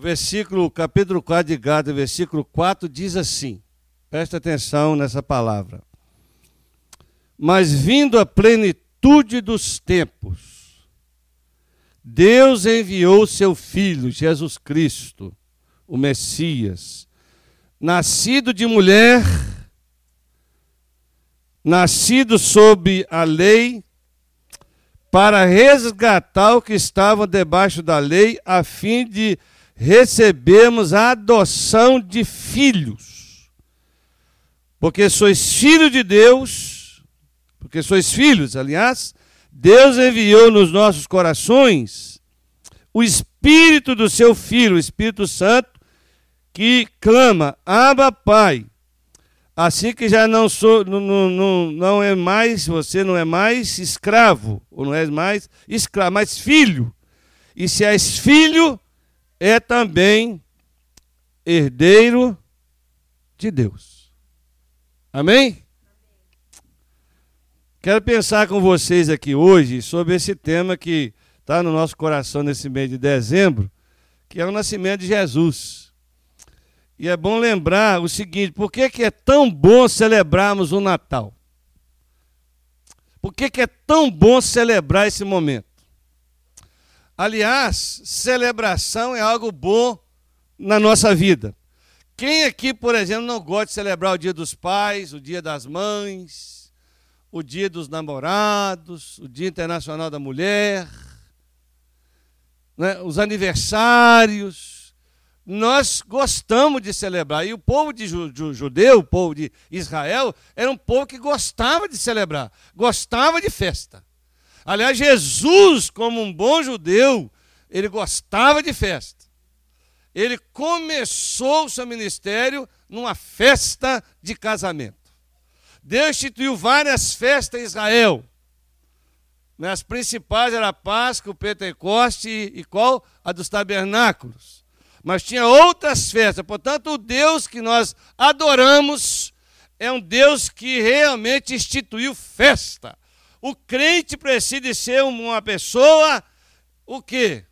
versículo, capítulo 4 de Gado, versículo 4 diz assim: presta atenção nessa palavra. Mas vindo a plenitude dos tempos, Deus enviou seu Filho, Jesus Cristo, o Messias, nascido de mulher, nascido sob a lei, para resgatar o que estava debaixo da lei, a fim de recebemos a adoção de filhos. Porque sois filhos de Deus, porque sois filhos, aliás, Deus enviou nos nossos corações o Espírito do seu Filho, o Espírito Santo, que clama, Abba Pai. Assim que já não sou, não, não, não é mais, você não é mais escravo, ou não é mais escravo, mas filho. E se és filho, é também herdeiro de Deus. Amém? Quero pensar com vocês aqui hoje sobre esse tema que está no nosso coração nesse mês de dezembro, que é o nascimento de Jesus. E é bom lembrar o seguinte: por que, que é tão bom celebrarmos o Natal? Por que, que é tão bom celebrar esse momento? Aliás, celebração é algo bom na nossa vida. Quem aqui, por exemplo, não gosta de celebrar o dia dos pais, o dia das mães, o dia dos namorados, o dia internacional da mulher, né, os aniversários? Nós gostamos de celebrar. E o povo de judeu, o povo de Israel, era um povo que gostava de celebrar, gostava de festa. Aliás, Jesus, como um bom judeu, ele gostava de festa. Ele começou o seu ministério numa festa de casamento. Deus instituiu várias festas em Israel. As principais eram a Páscoa, o Pentecoste e qual? A dos tabernáculos. Mas tinha outras festas. Portanto, o Deus que nós adoramos é um Deus que realmente instituiu festa. O crente precisa ser uma pessoa o quê?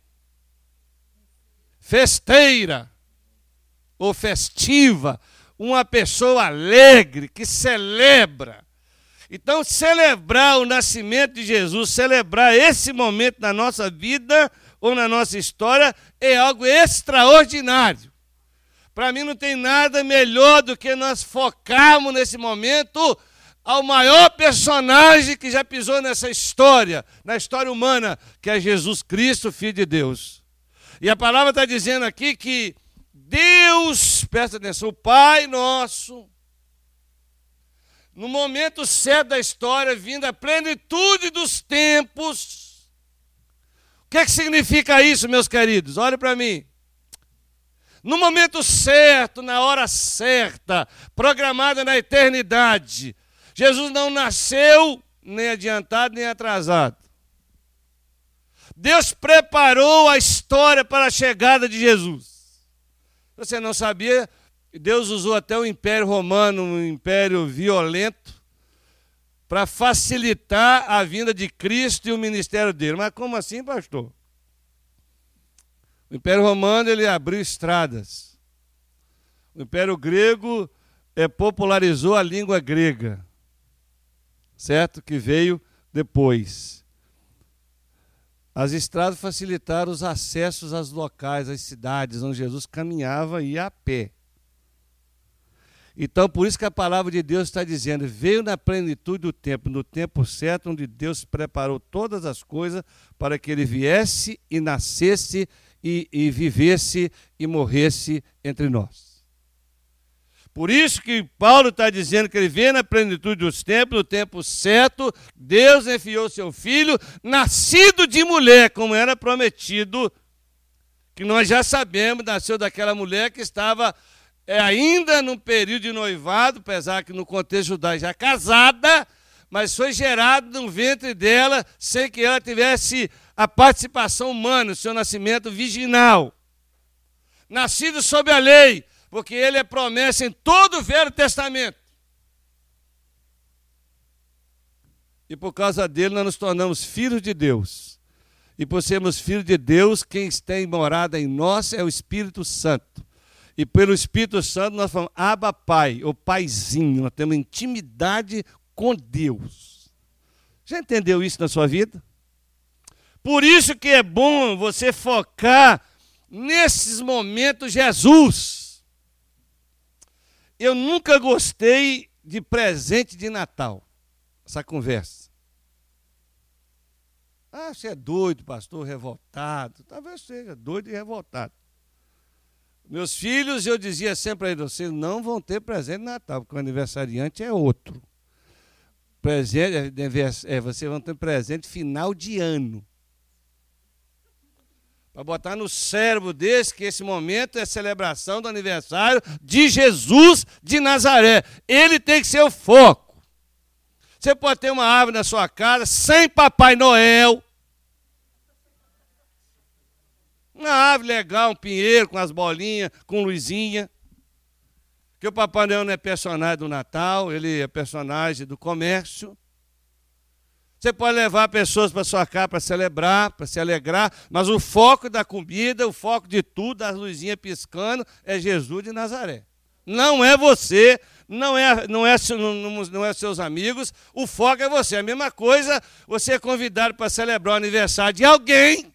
Festeira ou festiva, uma pessoa alegre que celebra. Então, celebrar o nascimento de Jesus, celebrar esse momento na nossa vida ou na nossa história é algo extraordinário. Para mim não tem nada melhor do que nós focarmos nesse momento ao maior personagem que já pisou nessa história, na história humana, que é Jesus Cristo, Filho de Deus. E a palavra está dizendo aqui que Deus, presta atenção, o Pai nosso, no momento certo da história, vindo à plenitude dos tempos. O que, é que significa isso, meus queridos? Olhe para mim. No momento certo, na hora certa, programada na eternidade, Jesus não nasceu nem adiantado nem atrasado. Deus preparou a história para a chegada de Jesus. Você não sabia? Deus usou até o Império Romano, um império violento, para facilitar a vinda de Cristo e o ministério dele. Mas como assim, pastor? O Império Romano ele abriu estradas. O Império Grego é, popularizou a língua grega certo? Que veio depois. As estradas facilitaram os acessos aos locais, às cidades onde Jesus caminhava e ia a pé. Então, por isso que a palavra de Deus está dizendo: veio na plenitude do tempo, no tempo certo, onde Deus preparou todas as coisas para que ele viesse e nascesse e, e vivesse e morresse entre nós. Por isso que Paulo está dizendo que ele vê na plenitude dos tempos, no tempo certo, Deus enviou seu filho, nascido de mulher, como era prometido, que nós já sabemos, nasceu daquela mulher que estava é, ainda no período de noivado, apesar que no contexto judaico já casada, mas foi gerado no ventre dela sem que ela tivesse a participação humana, o seu nascimento virginal. Nascido sob a lei, porque ele é promessa em todo o Velho Testamento. E por causa dele nós nos tornamos filhos de Deus. E por sermos filhos de Deus, quem tem morada em nós é o Espírito Santo. E pelo Espírito Santo nós falamos, Aba Pai, ou Paizinho, nós temos intimidade com Deus. Já entendeu isso na sua vida? Por isso que é bom você focar nesses momentos Jesus. Eu nunca gostei de presente de Natal, essa conversa. Ah, você é doido, pastor, revoltado. Talvez seja doido e revoltado. Meus filhos, eu dizia sempre a eles, vocês não vão ter presente de Natal, porque o aniversariante é outro. Presente, é, é vocês vão ter presente final de ano. Para botar no cérebro desse que esse momento é celebração do aniversário de Jesus de Nazaré. Ele tem que ser o foco. Você pode ter uma árvore na sua casa sem Papai Noel. Uma árvore legal, um pinheiro com as bolinhas, com luzinha. Que o Papai Noel não é personagem do Natal, ele é personagem do comércio. Você pode levar pessoas para sua casa para celebrar, para se alegrar, mas o foco da comida, o foco de tudo, das luzinhas piscando, é Jesus de Nazaré. Não é você, não é, não é, não, não é seus amigos, o foco é você. A mesma coisa, você é convidado para celebrar o aniversário de alguém.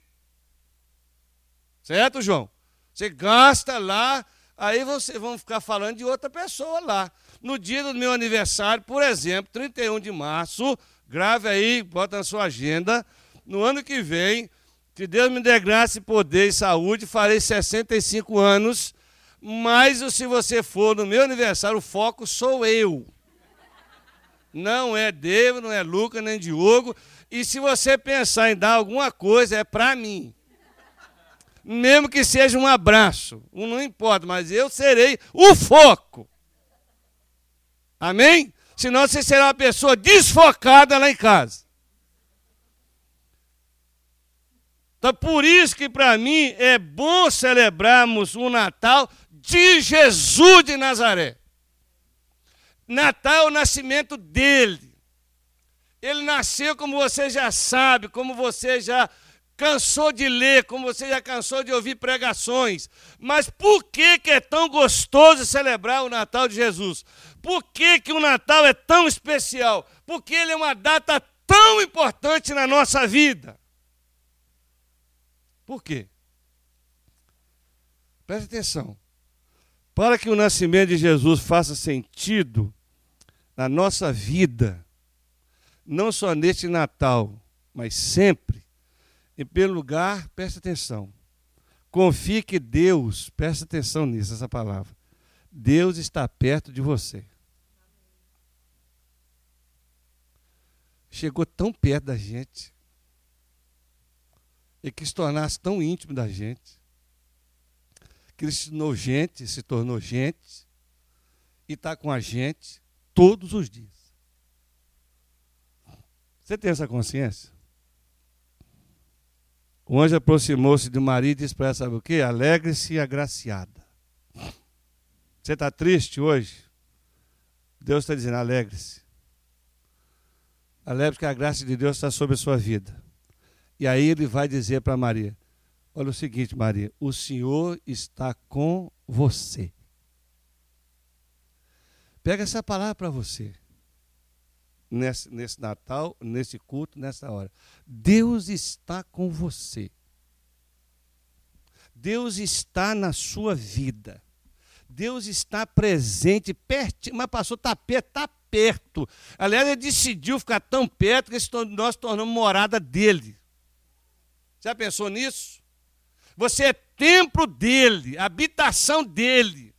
Certo, João? Você gasta lá, aí vocês vão ficar falando de outra pessoa lá. No dia do meu aniversário, por exemplo, 31 de março, Grave aí, bota na sua agenda. No ano que vem, que Deus me dê graça e poder e saúde, farei 65 anos. Mas se você for no meu aniversário, o foco sou eu. Não é Deus, não é Lucas, nem Diogo. E se você pensar em dar alguma coisa, é para mim. Mesmo que seja um abraço, não importa, mas eu serei o foco. Amém? Senão você será uma pessoa desfocada lá em casa. Então, por isso que para mim é bom celebrarmos o Natal de Jesus de Nazaré. Natal é o nascimento dele. Ele nasceu, como você já sabe, como você já cansou de ler, como você já cansou de ouvir pregações. Mas por que, que é tão gostoso celebrar o Natal de Jesus? Por que, que o Natal é tão especial? Porque ele é uma data tão importante na nossa vida. Por quê? Preste atenção. Para que o nascimento de Jesus faça sentido na nossa vida, não só neste Natal, mas sempre, em primeiro lugar, preste atenção. Confie que Deus, preste atenção nisso, essa palavra. Deus está perto de você. chegou tão perto da gente e que se tornasse tão íntimo da gente, que ele se tornou gente, se tornou gente e está com a gente todos os dias. Você tem essa consciência? O anjo aproximou-se de Maria e disse para ela: Sabe o que? Alegre-se e agraciada. Você está triste hoje? Deus está dizendo: alegre-se. Alegre que a graça de Deus está sobre a sua vida. E aí ele vai dizer para Maria: Olha o seguinte, Maria, o Senhor está com você. Pega essa palavra para você. Nesse, nesse Natal, nesse culto, nessa hora. Deus está com você. Deus está na sua vida. Deus está presente, pertinho, mas passou tapete, tá perto. Aliás, ele decidiu ficar tão perto que nós tornamos morada dele. Já pensou nisso? Você é templo dele, habitação dele.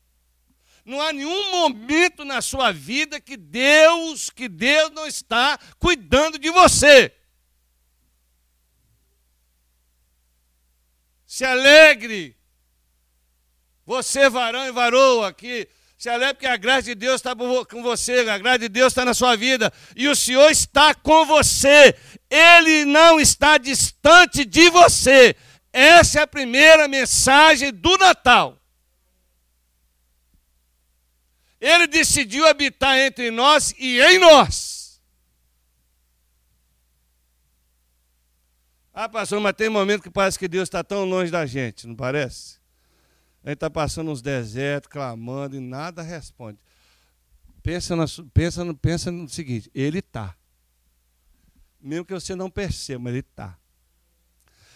Não há nenhum momento na sua vida que Deus, que Deus não está cuidando de você. Se alegre. Você, varão e varoa, que se alegre porque a graça de Deus está com você, a graça de Deus está na sua vida. E o Senhor está com você. Ele não está distante de você. Essa é a primeira mensagem do Natal. Ele decidiu habitar entre nós e em nós. Ah, pastor, mas tem momento que parece que Deus está tão longe da gente, não parece? A gente está passando uns desertos, clamando e nada responde. Pensa, pensa, no, pensa no seguinte: Ele está. Mesmo que você não perceba, Ele está.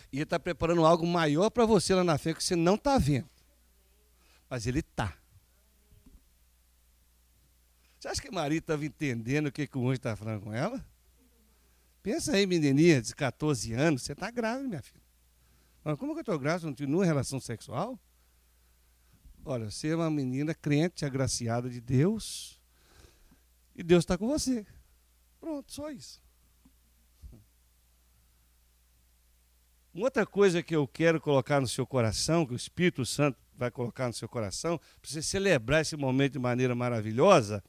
E Ele está preparando algo maior para você lá na frente que você não está vendo. Mas Ele está. Você acha que Maria estava entendendo o que, que o anjo estava falando com ela? Pensa aí, menininha de 14 anos, você está grávida, minha filha. Mas como que eu estou grávida? Não nenhuma relação sexual? Olha, você é uma menina crente, agraciada de Deus, e Deus está com você. Pronto, só isso. Uma outra coisa que eu quero colocar no seu coração, que o Espírito Santo vai colocar no seu coração, para você celebrar esse momento de maneira maravilhosa,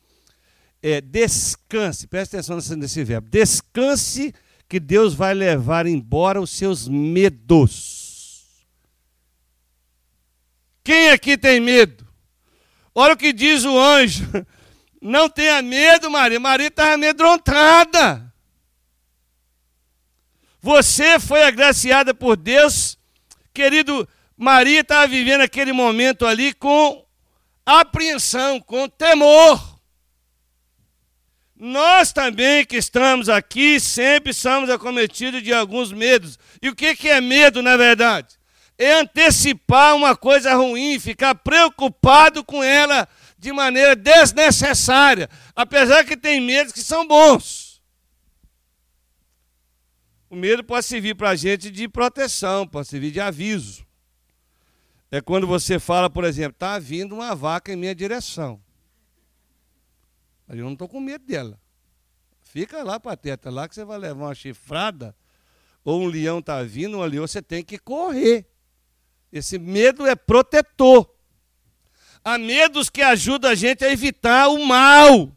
é, descanse, preste atenção nesse, nesse verbo, descanse que Deus vai levar embora os seus medos. Quem aqui tem medo? Olha o que diz o anjo. Não tenha medo, Maria. Maria está amedrontada. Você foi agraciada por Deus. Querido, Maria estava vivendo aquele momento ali com apreensão, com temor. Nós também que estamos aqui sempre somos acometidos de alguns medos. E o que é medo, na verdade? É antecipar uma coisa ruim, ficar preocupado com ela de maneira desnecessária, apesar que tem medos que são bons. O medo pode servir para a gente de proteção, pode servir de aviso. É quando você fala, por exemplo, está vindo uma vaca em minha direção. Mas eu não estou com medo dela. Fica lá, pateta, lá que você vai levar uma chifrada, ou um leão está vindo, um leão, você tem que correr. Esse medo é protetor. Há medos que ajudam a gente a evitar o mal.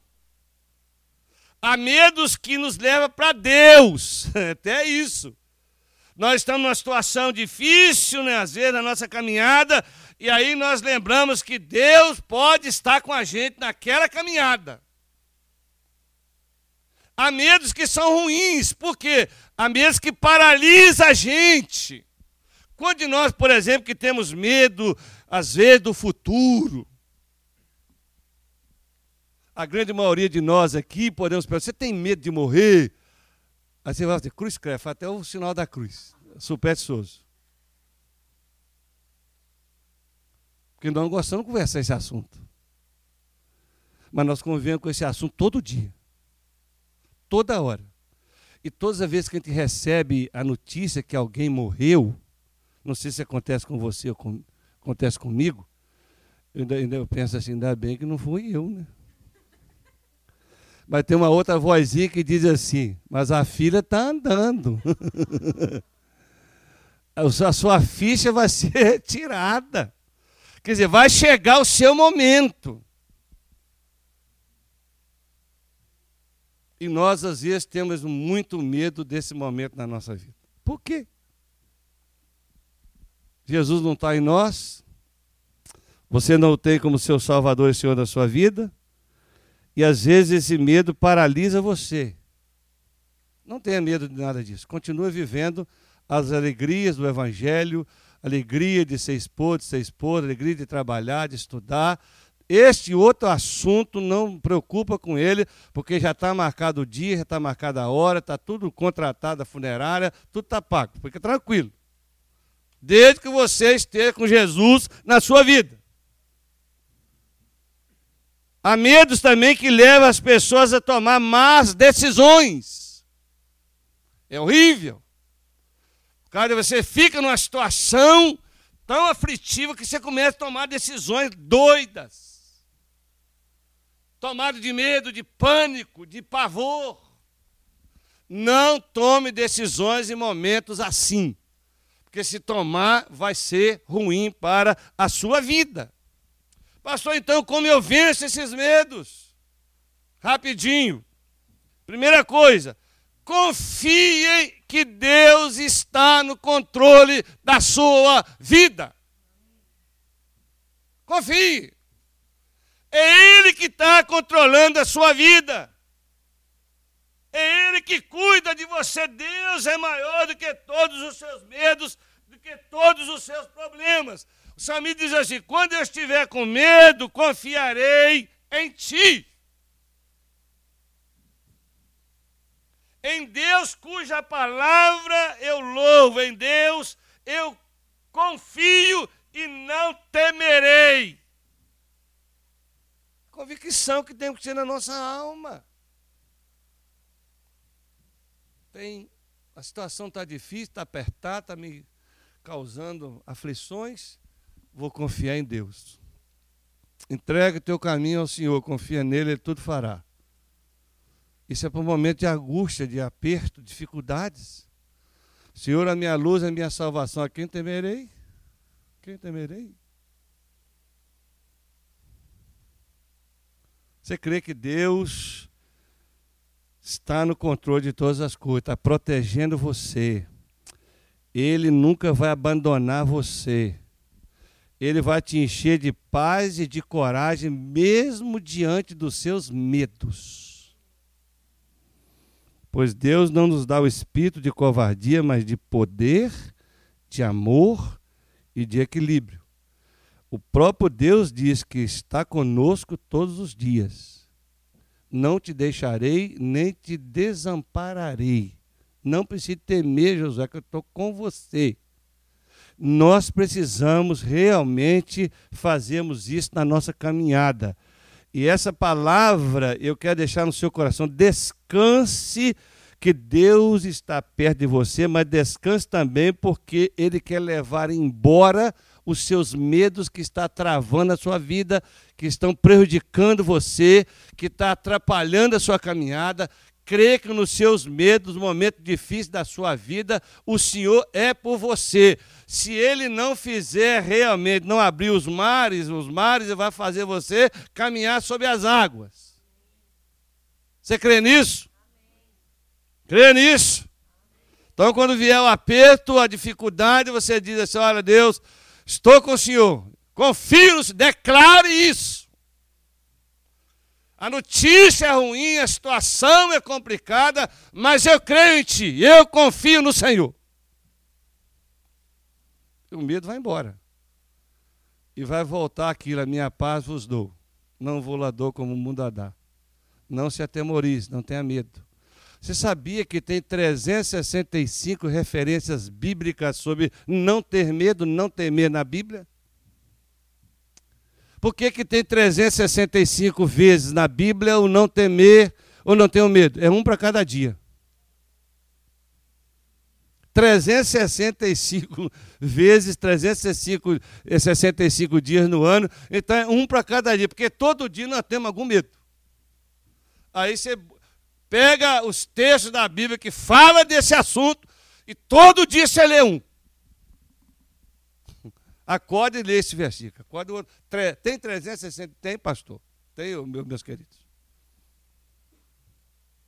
Há medos que nos levam para Deus. Até isso. Nós estamos numa situação difícil, né, às vezes, na nossa caminhada, e aí nós lembramos que Deus pode estar com a gente naquela caminhada. Há medos que são ruins, por quê? Há medos que paralisam a gente. Quando nós, por exemplo, que temos medo, às vezes, do futuro, a grande maioria de nós aqui podemos pensar, você tem medo de morrer? Aí você vai dizer, cruz creve, até o sinal da cruz. Souza. Porque nós não gostamos de conversar esse assunto. Mas nós convivemos com esse assunto todo dia toda hora. E todas as vezes que a gente recebe a notícia que alguém morreu, não sei se acontece com você ou com, acontece comigo, eu ainda, eu penso assim, ainda bem que não fui eu, né? Mas tem uma outra vozinha que diz assim, mas a filha está andando. a sua ficha vai ser retirada. Quer dizer, vai chegar o seu momento. E nós, às vezes, temos muito medo desse momento na nossa vida. Por quê? Jesus não está em nós, você não o tem como seu Salvador e Senhor da sua vida, e às vezes esse medo paralisa você. Não tenha medo de nada disso. Continue vivendo as alegrias do Evangelho, alegria de ser esposo, de ser esposa, alegria de trabalhar, de estudar, este outro assunto não preocupa com ele, porque já está marcado o dia, já está marcada a hora, está tudo contratado a funerária, tudo está pago. Fica tranquilo. Desde que você esteja com Jesus na sua vida. Há medos também que levam as pessoas a tomar más decisões. É horrível. Cara, você fica numa situação tão aflitiva que você começa a tomar decisões doidas tomado de medo, de pânico, de pavor. Não tome decisões em momentos assim, porque se tomar vai ser ruim para a sua vida. Pastor, então como eu venço esses medos? Rapidinho. Primeira coisa, confie que Deus está no controle da sua vida. Confie. É Ele que está controlando a sua vida. É Ele que cuida de você. Deus é maior do que todos os seus medos, do que todos os seus problemas. O salmista diz assim: quando eu estiver com medo, confiarei em ti. Em Deus cuja palavra eu louvo, em Deus eu confio e não temerei. Convicção que tem que ter na nossa alma. Tem, a situação está difícil, está apertada, está me causando aflições. Vou confiar em Deus. Entrega o teu caminho ao Senhor, confia nele, ele tudo fará. Isso é para um momento de angústia, de aperto, dificuldades. Senhor, a minha luz, a minha salvação, a quem temerei? Quem temerei? Você crê que Deus está no controle de todas as coisas, está protegendo você. Ele nunca vai abandonar você. Ele vai te encher de paz e de coragem, mesmo diante dos seus medos. Pois Deus não nos dá o espírito de covardia, mas de poder, de amor e de equilíbrio. O próprio Deus diz que está conosco todos os dias. Não te deixarei, nem te desampararei. Não precise temer, Josué, que eu estou com você. Nós precisamos realmente fazermos isso na nossa caminhada. E essa palavra eu quero deixar no seu coração. Descanse que Deus está perto de você, mas descanse também porque Ele quer levar embora os seus medos que está travando a sua vida, que estão prejudicando você, que está atrapalhando a sua caminhada. Crê que nos seus medos, no momento difícil da sua vida, o Senhor é por você se ele não fizer realmente, não abrir os mares, os mares vai fazer você caminhar sobre as águas. Você crê nisso? Crê nisso? Então, quando vier o aperto, a dificuldade, você diz assim: Olha, Deus, estou com o Senhor, confio no Senhor, declare isso. A notícia é ruim, a situação é complicada, mas eu creio em Ti, eu confio no Senhor o medo vai embora. E vai voltar aquilo, a minha paz vos dou. Não vou lá dou como o mundo a dá. Não se atemorize, não tenha medo. Você sabia que tem 365 referências bíblicas sobre não ter medo, não temer na Bíblia? Por que, que tem 365 vezes na Bíblia o não temer ou não ter medo? É um para cada dia. 365 vezes 365 65 dias no ano, então é um para cada dia, porque todo dia nós temos algum medo. Aí você pega os textos da Bíblia que fala desse assunto e todo dia você lê um. Acorde e lê esse versículo. Acorde, tem 360? Tem, pastor? Tem, meus queridos.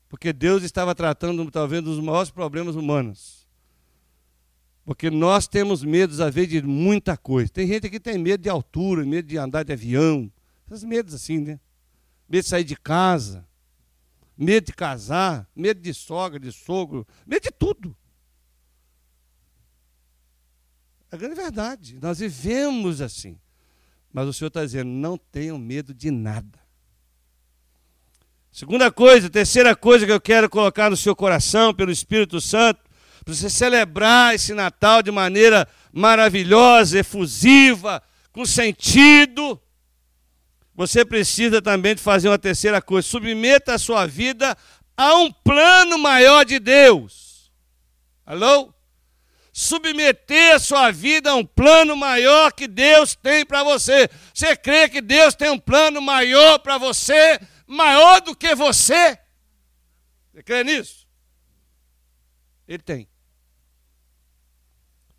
Porque Deus estava tratando, talvez, dos maiores problemas humanos porque nós temos medos, às vezes, de muita coisa. Tem gente que tem medo de altura, medo de andar de avião. Esses medos assim, né? Medo de sair de casa, medo de casar, medo de sogra, de sogro, medo de tudo. É grande verdade. Nós vivemos assim. Mas o Senhor está dizendo: não tenham medo de nada. Segunda coisa, terceira coisa que eu quero colocar no seu coração pelo Espírito Santo para você celebrar esse Natal de maneira maravilhosa, efusiva, com sentido, você precisa também de fazer uma terceira coisa: submeta a sua vida a um plano maior de Deus. Alô? Submeter a sua vida a um plano maior que Deus tem para você. Você crê que Deus tem um plano maior para você, maior do que você? Você crê nisso? Ele tem.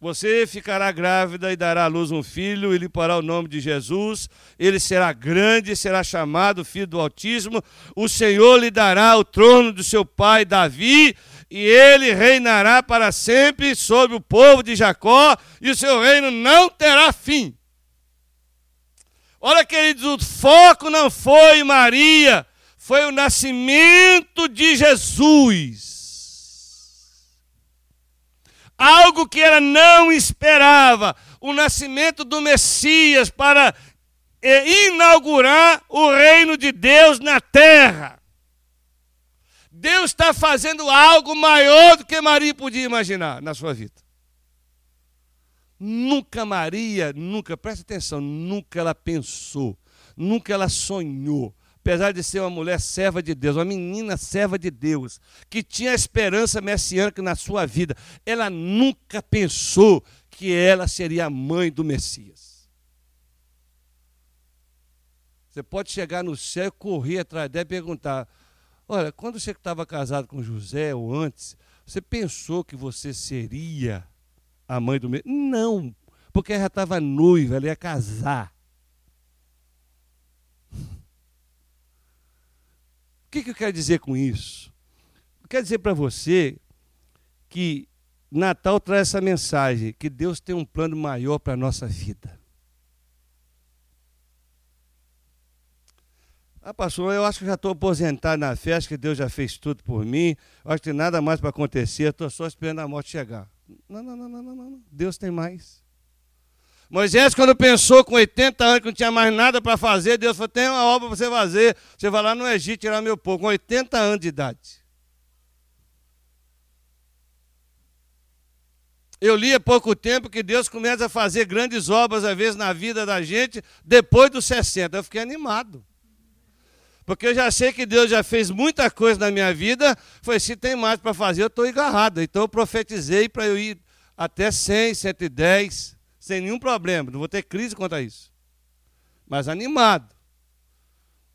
Você ficará grávida e dará à luz um filho, e lhe porá o nome de Jesus. Ele será grande e será chamado Filho do Altíssimo. O Senhor lhe dará o trono do seu pai Davi, e ele reinará para sempre sobre o povo de Jacó, e o seu reino não terá fim. Olha, queridos, o foco não foi Maria, foi o nascimento de Jesus. Algo que ela não esperava, o nascimento do Messias para eh, inaugurar o reino de Deus na terra. Deus está fazendo algo maior do que Maria podia imaginar na sua vida. Nunca Maria, nunca, presta atenção, nunca ela pensou, nunca ela sonhou, apesar de ser uma mulher serva de Deus, uma menina serva de Deus, que tinha esperança messiânica na sua vida, ela nunca pensou que ela seria a mãe do Messias. Você pode chegar no céu, correr atrás dela e perguntar: Olha, quando você estava casado com José ou antes, você pensou que você seria a mãe do Messias? Não, porque ela já estava noiva, ela ia casar. Que, que eu quero dizer com isso? Eu quero dizer para você que Natal traz essa mensagem, que Deus tem um plano maior para a nossa vida. Ah, pastor, eu acho que já estou aposentado na acho que Deus já fez tudo por mim, eu acho que tem nada mais para acontecer, estou só esperando a morte chegar. Não, não, não, não, não, não. Deus tem mais. Moisés, quando pensou com 80 anos que não tinha mais nada para fazer, Deus falou: tem uma obra para você fazer. Você vai lá no Egito tirar meu povo, com 80 anos de idade. Eu li há pouco tempo que Deus começa a fazer grandes obras, às vezes, na vida da gente, depois dos 60. Eu fiquei animado. Porque eu já sei que Deus já fez muita coisa na minha vida. Foi, se tem mais para fazer, eu estou agarrado. Então eu profetizei para eu ir até 100, 110 sem nenhum problema, não vou ter crise quanto a isso. Mas animado.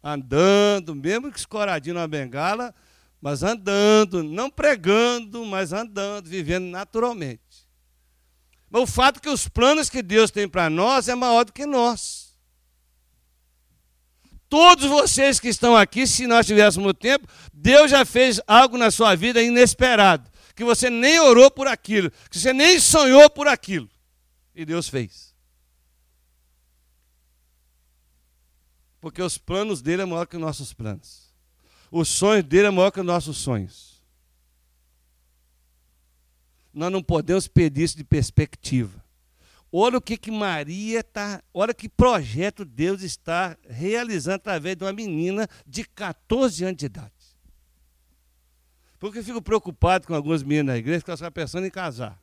Andando, mesmo que escoradinho na bengala, mas andando, não pregando, mas andando, vivendo naturalmente. Mas o fato é que os planos que Deus tem para nós é maior do que nós. Todos vocês que estão aqui, se nós tivéssemos tempo, Deus já fez algo na sua vida inesperado, que você nem orou por aquilo, que você nem sonhou por aquilo. E Deus fez. Porque os planos dele é maior que os nossos planos. Os sonhos dele é maior que os nossos sonhos. Nós não podemos perder isso de perspectiva. Olha o que, que Maria está, olha que projeto Deus está realizando através de uma menina de 14 anos de idade. Porque eu fico preocupado com algumas meninas na igreja que elas estão pensando em casar.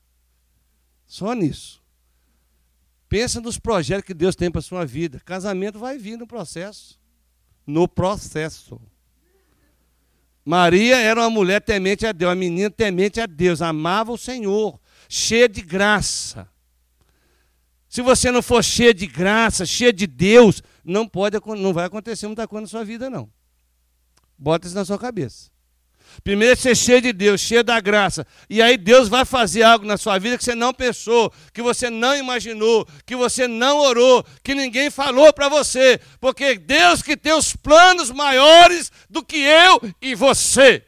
Só nisso. Pensa nos projetos que Deus tem para a sua vida. Casamento vai vir no processo. No processo. Maria era uma mulher temente a Deus, uma menina temente a Deus, amava o Senhor, cheia de graça. Se você não for cheia de graça, cheia de Deus, não pode, não vai acontecer muita coisa na sua vida não. Bota isso na sua cabeça. Primeiro ser cheio de Deus, cheio da graça. E aí Deus vai fazer algo na sua vida que você não pensou, que você não imaginou, que você não orou, que ninguém falou para você. Porque Deus que tem os planos maiores do que eu e você.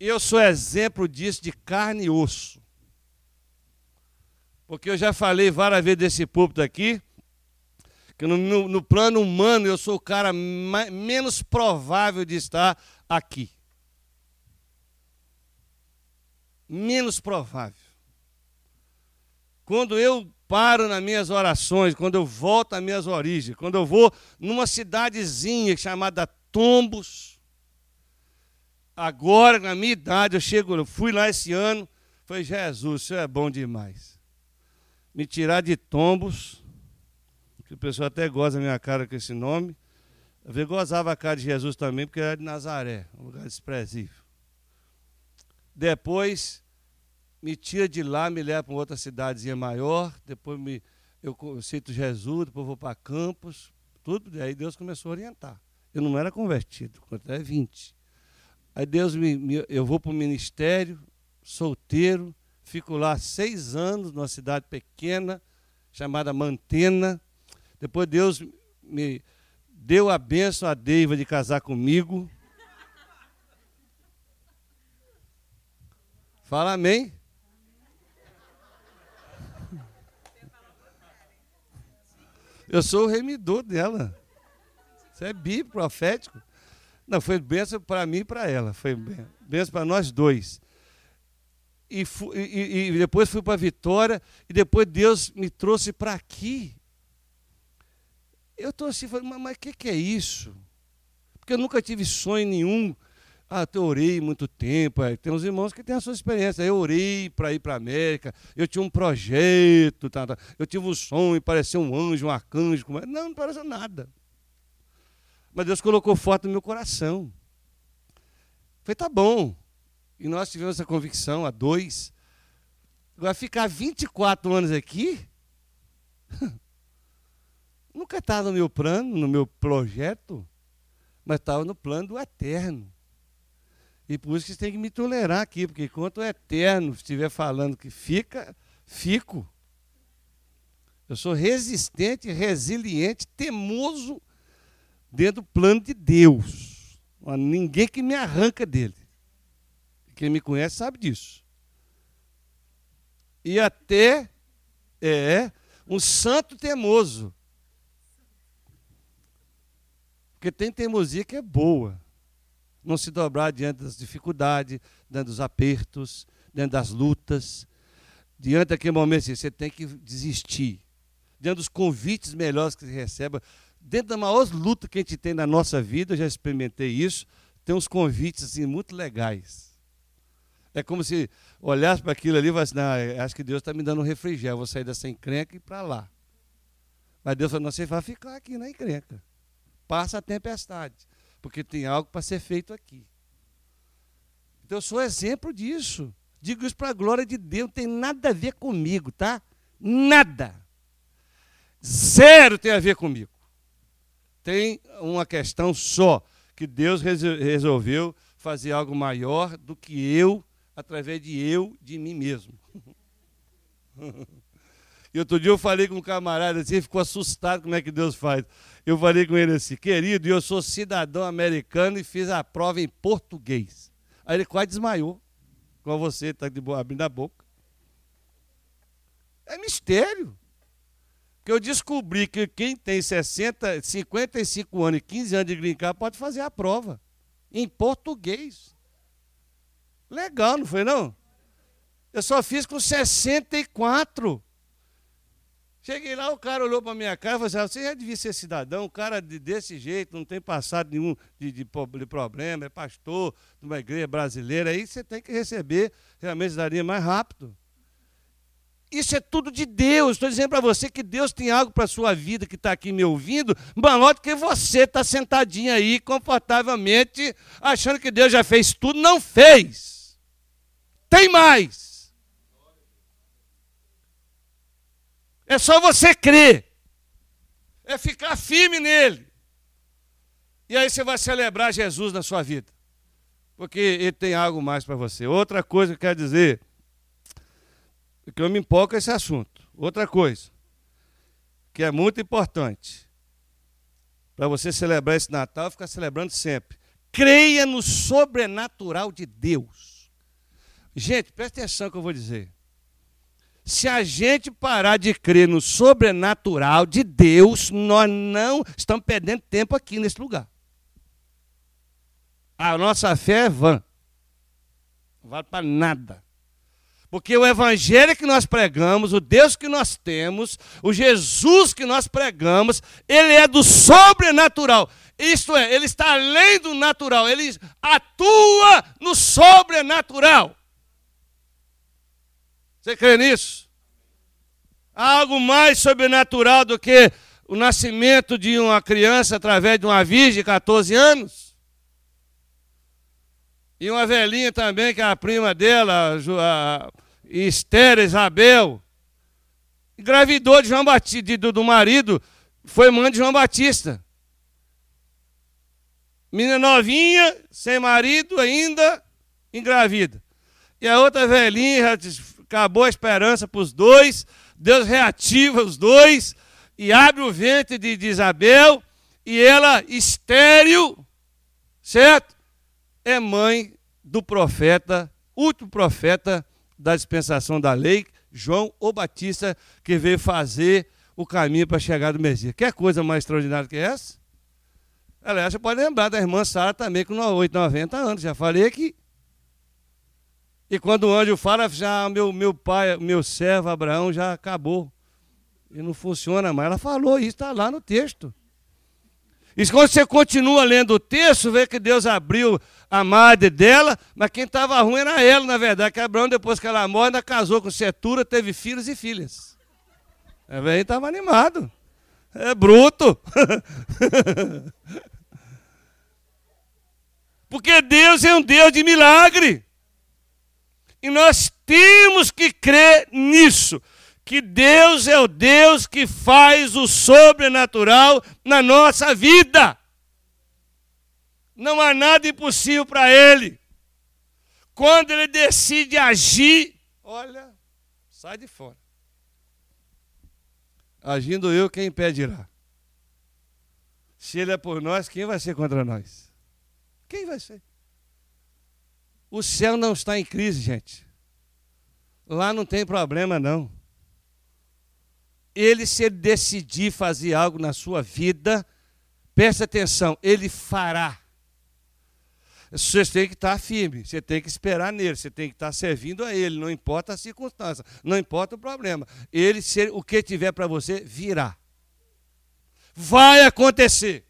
Eu sou exemplo disso de carne e osso. Porque eu já falei várias vezes desse púlpito aqui, que no, no, no, plano humano eu sou o cara mais, menos provável de estar aqui. Menos provável. Quando eu paro nas minhas orações, quando eu volto às minhas origens, quando eu vou numa cidadezinha chamada Tombos, agora, na minha idade, eu chego, eu fui lá esse ano, foi Jesus, isso é bom demais. Me tirar de Tombos, que o pessoal até goza da minha cara com esse nome, eu gozava a cara de Jesus também, porque era de Nazaré, um lugar desprezível. Depois, me tira de lá, me leva para outra cidadezinha maior, depois me, eu cito Jesus, depois vou para Campos, tudo, aí Deus começou a orientar. Eu não era convertido, até 20. Aí Deus me, me eu vou para o ministério, solteiro, fico lá seis anos, numa cidade pequena, chamada Mantena. Depois Deus me deu a benção a Deiva de casar comigo. Fala amém. Eu sou o remidor dela. Isso é bíblico, profético. Não, foi bênção para mim e para ela. Foi bênção para nós dois. E, e, e depois fui para Vitória. E depois Deus me trouxe para aqui. Eu estou assim, falando, mas o que, que é isso? Porque eu nunca tive sonho nenhum. Ah, eu orei muito tempo. É, tem uns irmãos que têm a sua experiência. Eu orei para ir para a América. Eu tinha um projeto. Tá, tá. Eu tive um sonho, parecia um anjo, um arcanjo. Não, não pareceu nada. Mas Deus colocou forte no meu coração. Falei, tá bom. E nós tivemos essa convicção a dois. Agora, ficar 24 anos aqui, nunca estava no meu plano, no meu projeto, mas estava no plano do eterno. E por isso que você tem que me tolerar aqui, porque enquanto o eterno estiver falando que fica, fico. Eu sou resistente, resiliente, temoso dentro do plano de Deus. Ninguém que me arranca dele. Quem me conhece sabe disso. E até é um santo temoso. Porque tem teimosia que é boa. Não se dobrar diante das dificuldades, diante dos apertos, diante das lutas. Diante daquele momento assim, você tem que desistir. Diante dos convites melhores que você recebe dentro da maior luta que a gente tem na nossa vida, eu já experimentei isso, tem uns convites assim muito legais. É como se olhasse para aquilo ali e falasse, não, acho que Deus está me dando um refrigério, eu vou sair dessa encrenca e ir para lá. Mas Deus falou, não, você vai ficar aqui na encrenca. Passa a tempestade, porque tem algo para ser feito aqui. Então eu sou exemplo disso. Digo isso para a glória de Deus, não tem nada a ver comigo, tá? Nada. Zero tem a ver comigo tem uma questão só, que Deus resolveu fazer algo maior do que eu, através de eu, de mim mesmo. E outro dia eu falei com um camarada assim, ficou assustado como é que Deus faz. Eu falei com ele assim, querido, eu sou cidadão americano e fiz a prova em português. Aí ele quase desmaiou, com você, está abrindo a boca. É mistério que eu descobri que quem tem 60, 55 anos e 15 anos de green card pode fazer a prova em português. Legal, não foi não? Eu só fiz com 64. Cheguei lá, o cara olhou para minha cara e falou assim: ah, você já devia ser cidadão, um cara de, desse jeito, não tem passado nenhum de, de, de, problema, é pastor de uma igreja brasileira, aí você tem que receber realmente daria mais rápido. Isso é tudo de Deus. Estou dizendo para você que Deus tem algo para a sua vida que está aqui me ouvindo, maior do que você está sentadinho aí, confortavelmente, achando que Deus já fez tudo. Não fez. Tem mais. É só você crer. É ficar firme nele. E aí você vai celebrar Jesus na sua vida. Porque ele tem algo mais para você. Outra coisa que eu quero dizer porque eu me empolgo com esse assunto. Outra coisa, que é muito importante, para você celebrar esse Natal, ficar celebrando sempre. Creia no sobrenatural de Deus. Gente, presta atenção que eu vou dizer. Se a gente parar de crer no sobrenatural de Deus, nós não estamos perdendo tempo aqui nesse lugar. A nossa fé é vã. Não vale para nada. Porque o evangelho que nós pregamos, o Deus que nós temos, o Jesus que nós pregamos, ele é do sobrenatural. Isto é, ele está além do natural, ele atua no sobrenatural. Você crê nisso? Há algo mais sobrenatural do que o nascimento de uma criança através de uma virgem de 14 anos? E uma velhinha também, que é a prima dela, a Esther, Isabel, engravidou de João Batista, do, do marido, foi mãe de João Batista. Menina novinha, sem marido ainda, engravida. E a outra velhinha, acabou a esperança para os dois, Deus reativa os dois e abre o ventre de, de Isabel, e ela, estéril, certo? é mãe do profeta, último profeta da dispensação da lei, João o Batista, que veio fazer o caminho para chegar do Messias. Quer coisa mais extraordinária que essa? Aliás, você pode lembrar da irmã Sara também com 8, 90 anos. Já falei aqui. E quando o anjo fala, já meu, meu pai, meu servo Abraão já acabou. E não funciona mais. Ela falou isso, está lá no texto. E quando você continua lendo o texto, vê que Deus abriu a madre dela, mas quem estava ruim era ela, na verdade. Que Abraão, depois que ela morre, ainda casou com Setura, teve filhos e filhas. É, velho estava animado. É bruto. Porque Deus é um Deus de milagre. E nós temos que crer nisso que Deus é o Deus que faz o sobrenatural na nossa vida. Não há nada impossível para Ele. Quando Ele decide agir, olha, sai de fora. Agindo eu, quem impedirá? Se Ele é por nós, quem vai ser contra nós? Quem vai ser? O céu não está em crise, gente. Lá não tem problema, não ele, se ele decidir fazer algo na sua vida, preste atenção, ele fará. Você tem que estar firme, você tem que esperar nele, você tem que estar servindo a ele, não importa a circunstância, não importa o problema. Ele, se, o que tiver para você, virá. Vai acontecer.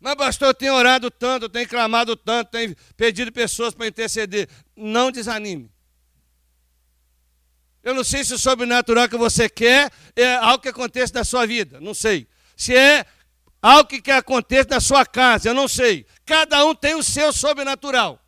Mas, pastor, eu tenho orado tanto, eu tenho clamado tanto, tenho pedido pessoas para interceder. Não desanime. Eu não sei se o sobrenatural que você quer é algo que acontece na sua vida, não sei. Se é algo que aconteça na sua casa, eu não sei. Cada um tem o seu sobrenatural.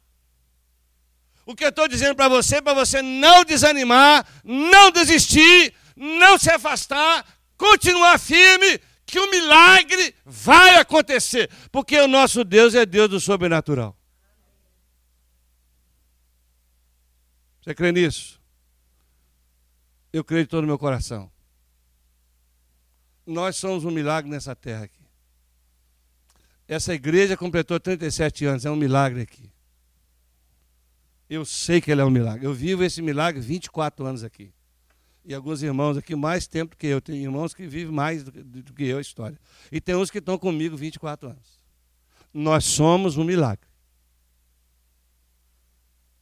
O que eu estou dizendo para você é para você não desanimar, não desistir, não se afastar, continuar firme, que o milagre vai acontecer, porque o nosso Deus é Deus do sobrenatural. Você crê nisso? Eu creio de todo o meu coração. Nós somos um milagre nessa terra aqui. Essa igreja completou 37 anos, é um milagre aqui. Eu sei que ele é um milagre. Eu vivo esse milagre 24 anos aqui. E alguns irmãos aqui mais tempo do que eu. Tem irmãos que vivem mais do, do que eu a história. E tem uns que estão comigo 24 anos. Nós somos um milagre.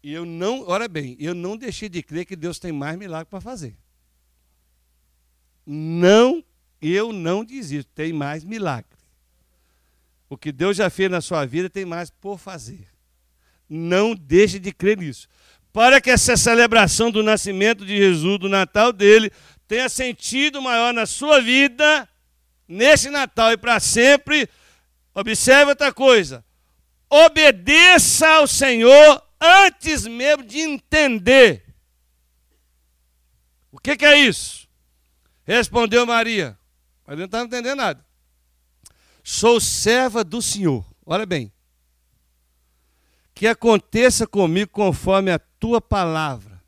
E eu não, olha bem, eu não deixei de crer que Deus tem mais milagre para fazer. Não, eu não desisto, tem mais milagre. O que Deus já fez na sua vida tem mais por fazer. Não deixe de crer nisso. Para que essa celebração do nascimento de Jesus, do Natal dele, tenha sentido maior na sua vida, nesse Natal e para sempre, observe outra coisa. Obedeça ao Senhor antes mesmo de entender. O que, que é isso? Respondeu Maria. Mas não estava entendendo nada. Sou serva do Senhor. Olha bem. Que aconteça comigo conforme a tua palavra.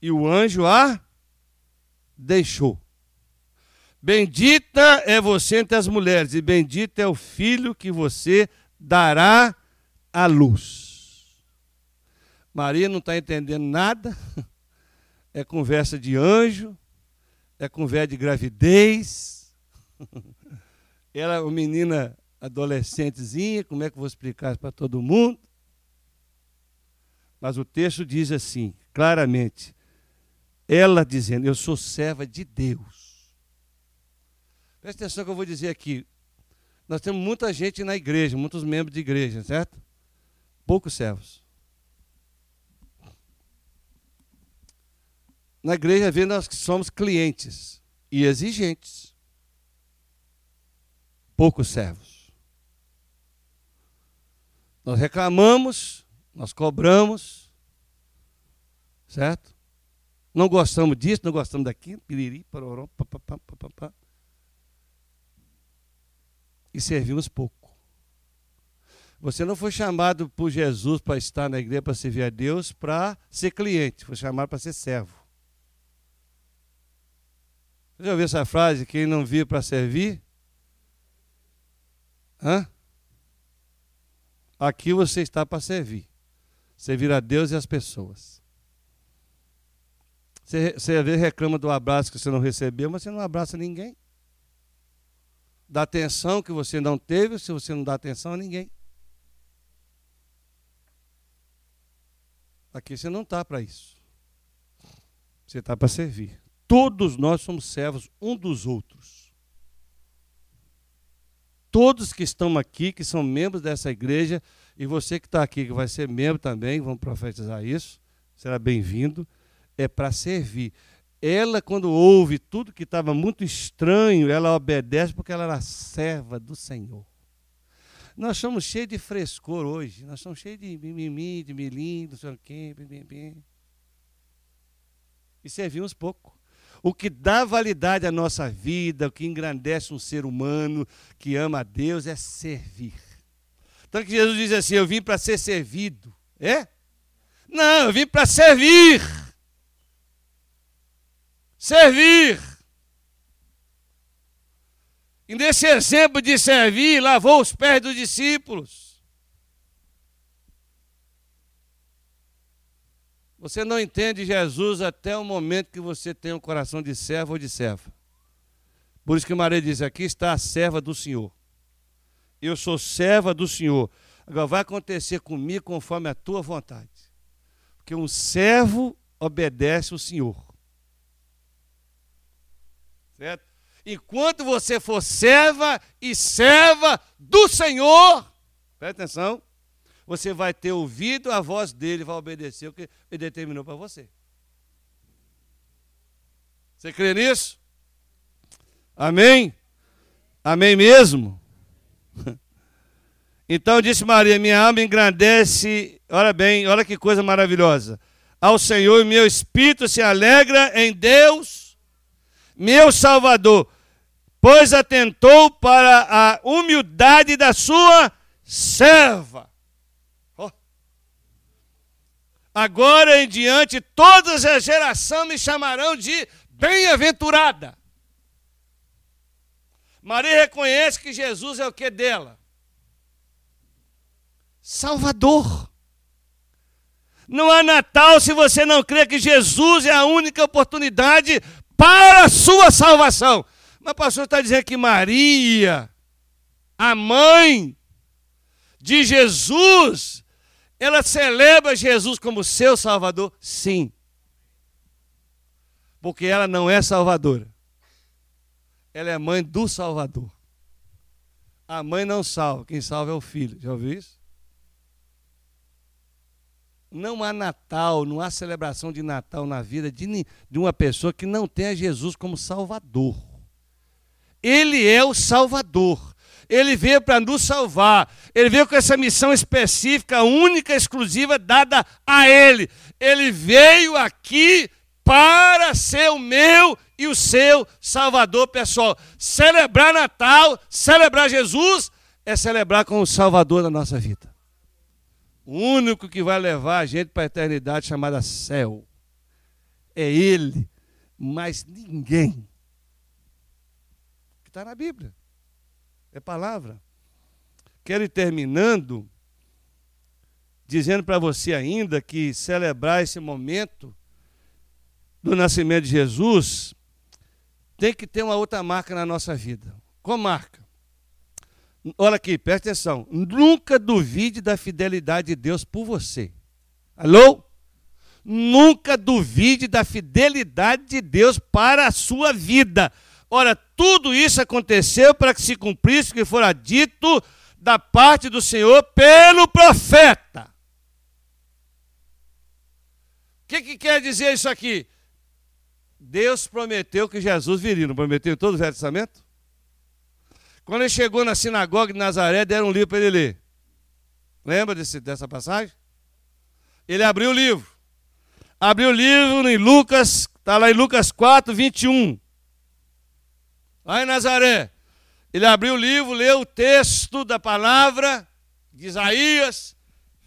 E o anjo a deixou. Bendita é você entre as mulheres, e bendito é o filho que você dará à luz. Maria não está entendendo nada. É conversa de anjo, é conversa de gravidez. Ela é uma menina adolescentezinha, como é que eu vou explicar para todo mundo? Mas o texto diz assim, claramente, ela dizendo, eu sou serva de Deus. Presta atenção que eu vou dizer aqui. Nós temos muita gente na igreja, muitos membros de igreja, certo? Poucos servos. Na igreja vê nós que somos clientes e exigentes. Poucos servos. Nós reclamamos, nós cobramos, certo? Não gostamos disso, não gostamos daquilo, piriri, paroró, papapá, papapá. E servimos pouco. Você não foi chamado por Jesus para estar na igreja, para servir a Deus, para ser cliente, foi chamado para ser servo. Você já ouviu essa frase? Quem não vive para servir? Hã? Aqui você está para servir. Servir a Deus e as pessoas. Você, você reclama do abraço que você não recebeu, mas você não abraça ninguém. da atenção que você não teve se você não dá atenção a ninguém. Aqui você não está para isso. Você está para servir. Todos nós somos servos um dos outros. Todos que estão aqui, que são membros dessa igreja, e você que está aqui, que vai ser membro também, vamos profetizar isso, será bem-vindo, é para servir. Ela, quando ouve tudo que estava muito estranho, ela obedece porque ela era serva do Senhor. Nós somos cheios de frescor hoje. Nós somos cheios de mimimi, de milim, não sei o quê, bim, bim. E servimos pouco. O que dá validade à nossa vida, o que engrandece um ser humano que ama a Deus é servir. Tanto que Jesus diz assim: Eu vim para ser servido. É? Não, eu vim para servir. Servir. E nesse exemplo de servir, lavou os pés dos discípulos. Você não entende Jesus até o momento que você tem um coração de servo ou de serva. Por isso que Maria diz: aqui está a serva do Senhor. Eu sou serva do Senhor. Agora vai acontecer comigo conforme a tua vontade. Porque um servo obedece o Senhor. Certo? Enquanto você for serva e serva do Senhor, presta atenção, você vai ter ouvido a voz dele, vai obedecer o que ele determinou para você. Você crê nisso? Amém? Amém mesmo? Então disse Maria: Minha alma engrandece, olha bem, olha que coisa maravilhosa. Ao Senhor, e meu espírito se alegra em Deus meu Salvador, pois atentou para a humildade da sua serva. Agora em diante, todas as gerações me chamarão de bem-aventurada. Maria reconhece que Jesus é o que dela? Salvador. Não há Natal se você não crê que Jesus é a única oportunidade para a sua salvação. Mas o pastor está dizendo que Maria, a mãe de Jesus, ela celebra Jesus como seu Salvador? Sim. Porque ela não é salvadora. Ela é mãe do Salvador. A mãe não salva, quem salva é o filho. Já ouviu isso? Não há Natal, não há celebração de Natal na vida de, de uma pessoa que não tenha Jesus como Salvador. Ele é o Salvador. Ele veio para nos salvar. Ele veio com essa missão específica, única, exclusiva, dada a Ele. Ele veio aqui para ser o meu e o seu Salvador pessoal. Celebrar Natal, celebrar Jesus, é celebrar com o Salvador da nossa vida. O único que vai levar a gente para a eternidade chamada céu. É Ele, mas ninguém. Que está na Bíblia. É palavra. Quero ir terminando, dizendo para você ainda que celebrar esse momento do nascimento de Jesus tem que ter uma outra marca na nossa vida. Qual marca? Olha aqui, presta atenção. Nunca duvide da fidelidade de Deus por você. Alô? Nunca duvide da fidelidade de Deus para a sua vida. Ora, tudo isso aconteceu para que se cumprisse o que fora dito da parte do Senhor pelo profeta. O que, que quer dizer isso aqui? Deus prometeu que Jesus viria, não prometeu todo o Velho Testamento? Quando ele chegou na sinagoga de Nazaré, deram um livro para ele ler. Lembra desse, dessa passagem? Ele abriu o livro. Abriu o livro em Lucas, está lá em Lucas 4, 21. Lá em Nazaré. Ele abriu o livro, leu o texto da palavra de Isaías,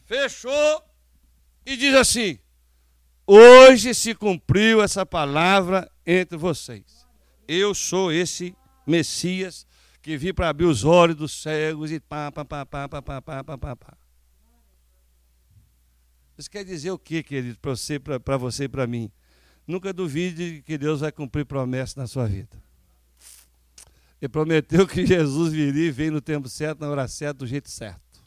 fechou e diz assim: Hoje se cumpriu essa palavra entre vocês. Eu sou esse Messias que vi para abrir os olhos dos cegos e pá, pá, pá, pá, pá, pá, pá, pá, pá. Isso quer dizer o que, querido, para você, para você e para mim? Nunca duvide que Deus vai cumprir promessas na sua vida. Ele prometeu que Jesus viria e veio no tempo certo, na hora certa, do jeito certo.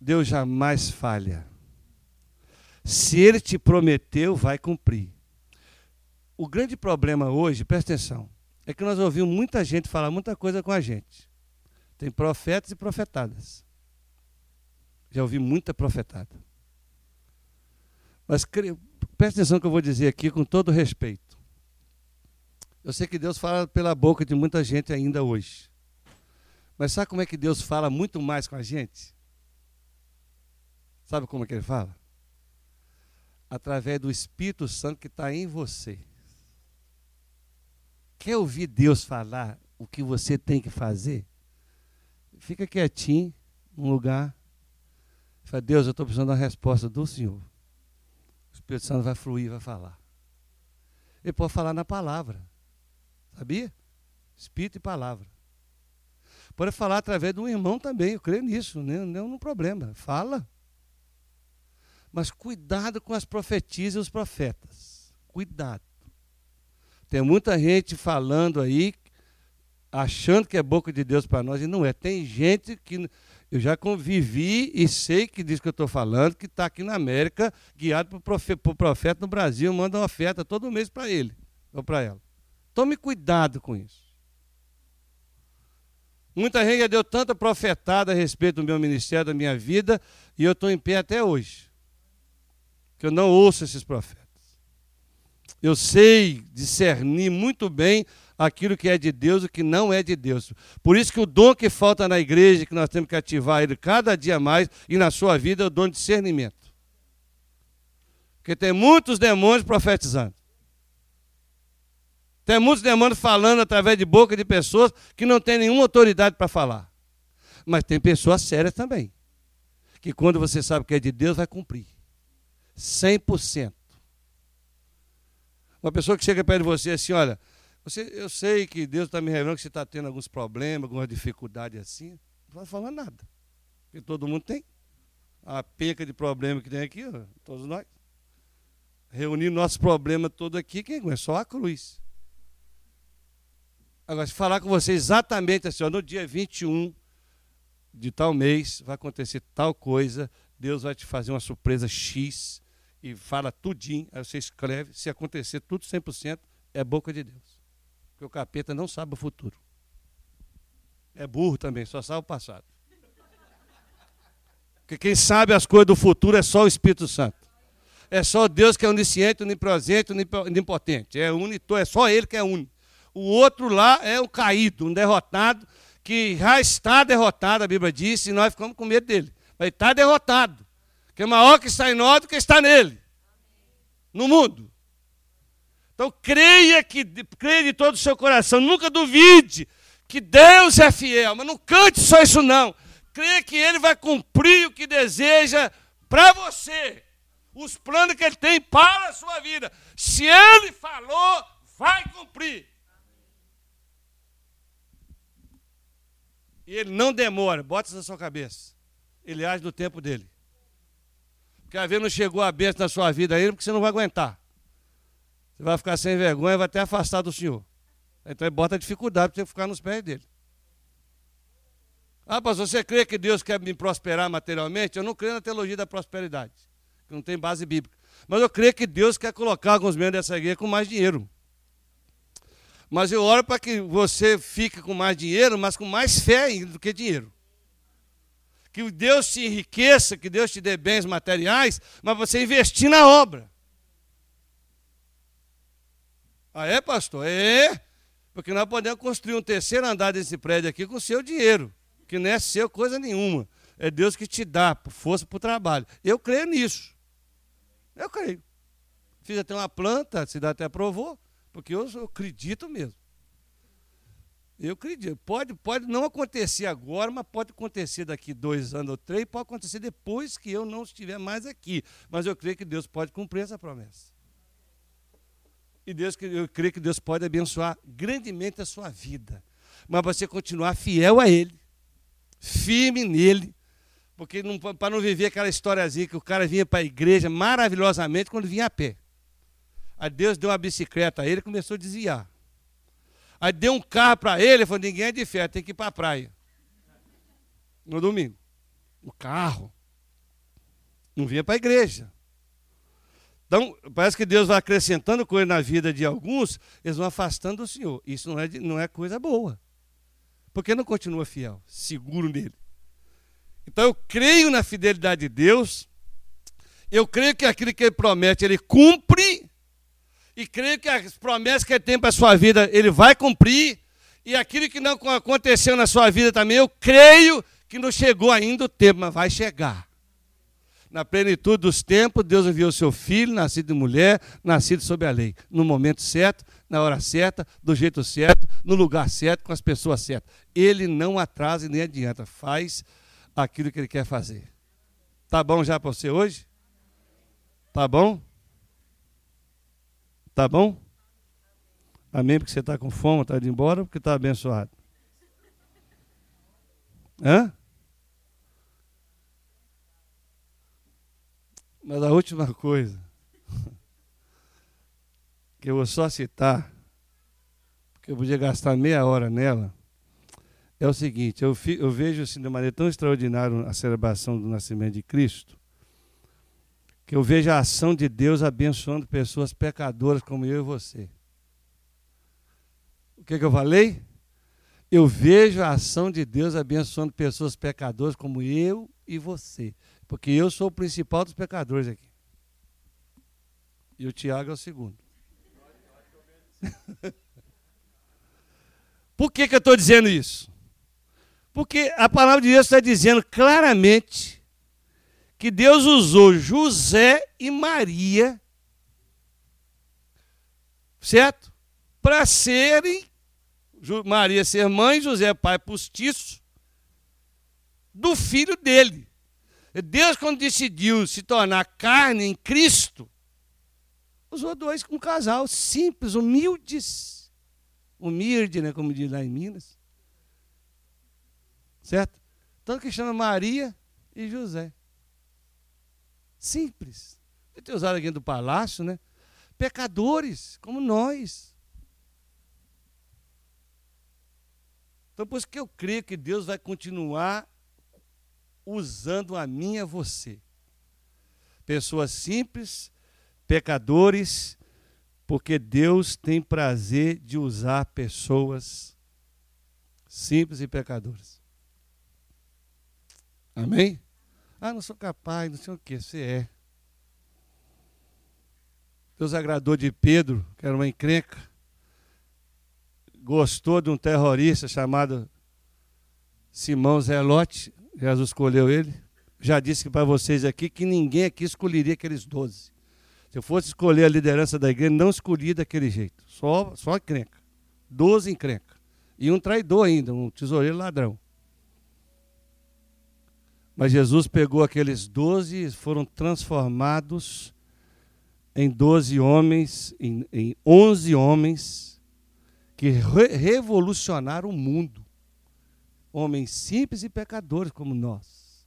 Deus jamais falha. Se ele te prometeu, vai cumprir. O grande problema hoje, presta atenção, é que nós ouvimos muita gente falar muita coisa com a gente. Tem profetas e profetadas. Já ouvi muita profetada. Mas presta atenção que eu vou dizer aqui com todo respeito. Eu sei que Deus fala pela boca de muita gente ainda hoje. Mas sabe como é que Deus fala muito mais com a gente? Sabe como é que ele fala? Através do Espírito Santo que está em você. Quer ouvir Deus falar o que você tem que fazer? Fica quietinho, num lugar. Fala, Deus, eu estou precisando da resposta do Senhor. O Espírito Santo vai fluir, vai falar. Ele pode falar na palavra. Sabia? Espírito e palavra. Pode falar através de um irmão também, eu creio nisso, não, não é um problema. Fala. Mas cuidado com as profetias e os profetas. Cuidado. Tem muita gente falando aí, achando que é boca de Deus para nós, e não é. Tem gente que eu já convivi e sei que diz que eu estou falando, que está aqui na América, guiado por profeta, por profeta no Brasil, manda uma oferta todo mês para ele ou para ela. Tome cuidado com isso. Muita gente já deu tanta profetada a respeito do meu ministério, da minha vida, e eu estou em pé até hoje. Que eu não ouço esses profetas. Eu sei discernir muito bem aquilo que é de Deus e o que não é de Deus. Por isso que o dom que falta na igreja, que nós temos que ativar ele cada dia mais, e na sua vida, é o dom de discernimento. Porque tem muitos demônios profetizando. Tem muitos demônios falando através de boca de pessoas que não têm nenhuma autoridade para falar. Mas tem pessoas sérias também. Que quando você sabe que é de Deus, vai cumprir. 100%. Uma pessoa que chega perto de você assim, olha, você, eu sei que Deus está me revelando que você está tendo alguns problemas, algumas dificuldades assim. Não vai falar nada. Porque todo mundo tem. A penca de problema que tem aqui, todos nós. Reunir nossos problemas todos aqui, quem é só a cruz. Agora, falar com você exatamente assim, ó, no dia 21 de tal mês vai acontecer tal coisa, Deus vai te fazer uma surpresa X e fala tudinho, aí você escreve, se acontecer tudo 100%, é boca de Deus. Porque o capeta não sabe o futuro. É burro também, só sabe o passado. Porque quem sabe as coisas do futuro é só o Espírito Santo. É só Deus que é onisciente, onipresente, onipotente. É unitor, é só Ele que é único. O outro lá é um caído, um derrotado, que já está derrotado, a Bíblia diz, e nós ficamos com medo dele. Mas está derrotado que é maior que está em nós do que está nele, no mundo. Então creia que creia de todo o seu coração, nunca duvide que Deus é fiel, mas não cante só isso não. Creia que ele vai cumprir o que deseja para você, os planos que ele tem para a sua vida. Se ele falou, vai cumprir. E ele não demora, bota isso na sua cabeça. Ele age no tempo dele. Porque às vezes não chegou a bênção na sua vida ainda, porque você não vai aguentar. Você vai ficar sem vergonha, vai até afastar do Senhor. Então ele bota dificuldade para você ficar nos pés dele. Ah, pastor, você crê que Deus quer me prosperar materialmente? Eu não creio na teologia da prosperidade, que não tem base bíblica. Mas eu creio que Deus quer colocar alguns membros dessa igreja com mais dinheiro. Mas eu oro para que você fique com mais dinheiro, mas com mais fé ainda do que dinheiro que Deus te enriqueça, que Deus te dê bens materiais, mas você investir na obra. Ah, é, pastor? É, porque nós podemos construir um terceiro andar desse prédio aqui com o seu dinheiro, que não é seu coisa nenhuma. É Deus que te dá força para o trabalho. Eu creio nisso. Eu creio. Fiz até uma planta, a cidade até aprovou, porque eu, acredito mesmo. Eu acredito. Pode, pode não acontecer agora, mas pode acontecer daqui dois anos ou três, pode acontecer depois que eu não estiver mais aqui. Mas eu creio que Deus pode cumprir essa promessa. E Deus, eu creio que Deus pode abençoar grandemente a sua vida. Mas você continuar fiel a Ele, firme nele, porque para não viver aquela historiazinha que o cara vinha para a igreja maravilhosamente quando vinha a pé. Aí Deus deu uma bicicleta a ele e começou a desviar. Aí deu um carro para ele, ele falou: ninguém é de fé, tem que ir para a praia. No domingo. O carro. Não vinha para a igreja. Então, parece que Deus vai acrescentando coisa na vida de alguns, eles vão afastando do Senhor. Isso não é, não é coisa boa. Porque não continua fiel, seguro nele. Então eu creio na fidelidade de Deus, eu creio que aquilo que ele promete, ele cumpre, e creio que as promessas que ele tem para a sua vida, ele vai cumprir, e aquilo que não aconteceu na sua vida também, eu creio que não chegou ainda o tempo, mas vai chegar. Na plenitude dos tempos, Deus enviou seu filho, nascido de mulher, nascido sob a lei, no momento certo, na hora certa, do jeito certo, no lugar certo, com as pessoas certas. Ele não atrasa e nem adianta, faz aquilo que ele quer fazer. Tá bom já para você hoje? Tá bom? Tá bom? Amém? Porque você está com fome, está indo embora, porque está abençoado. Hã? Mas a última coisa, que eu vou só citar, porque eu podia gastar meia hora nela, é o seguinte: eu, eu vejo assim, de maneira tão extraordinária a celebração do nascimento de Cristo, que eu vejo a ação de Deus abençoando pessoas pecadoras como eu e você. O que, que eu falei? Eu vejo a ação de Deus abençoando pessoas pecadoras como eu e você. Porque eu sou o principal dos pecadores aqui. E o Tiago é o segundo. Por que, que eu estou dizendo isso? Porque a palavra de Deus está dizendo claramente que Deus usou José e Maria, certo? Para serem, Maria ser mãe, José pai postiço, do filho dele. Deus, quando decidiu se tornar carne em Cristo, usou dois um casal simples, humildes. Humilde, né, como diz lá em Minas. Certo? Tanto que chama Maria e José. Simples. Ele tem usado alguém do palácio, né? Pecadores, como nós. Então, por isso que eu creio que Deus vai continuar usando a mim e a você. Pessoas simples, pecadores, porque Deus tem prazer de usar pessoas simples e pecadoras. Amém? Ah, não sou capaz, não sei o que, você é. Deus agradou de Pedro, que era uma encrenca, gostou de um terrorista chamado Simão Zelote, Jesus escolheu ele. Já disse para vocês aqui que ninguém aqui escolheria aqueles doze. Se eu fosse escolher a liderança da igreja, não escolhi daquele jeito. Só, só encrenca. Doze encrenca. E um traidor ainda, um tesoureiro ladrão. Mas Jesus pegou aqueles doze e foram transformados em doze homens, em, onze homens que re revolucionaram o mundo homens simples e pecadores como nós.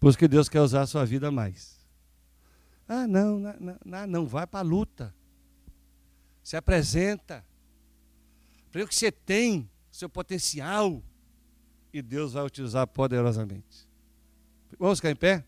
Por isso que Deus quer usar a sua vida mais. Ah, não, não, não, não vai para a luta. Se apresenta. Para o que você tem, seu potencial. E Deus vai utilizar poderosamente. Vamos ficar em pé?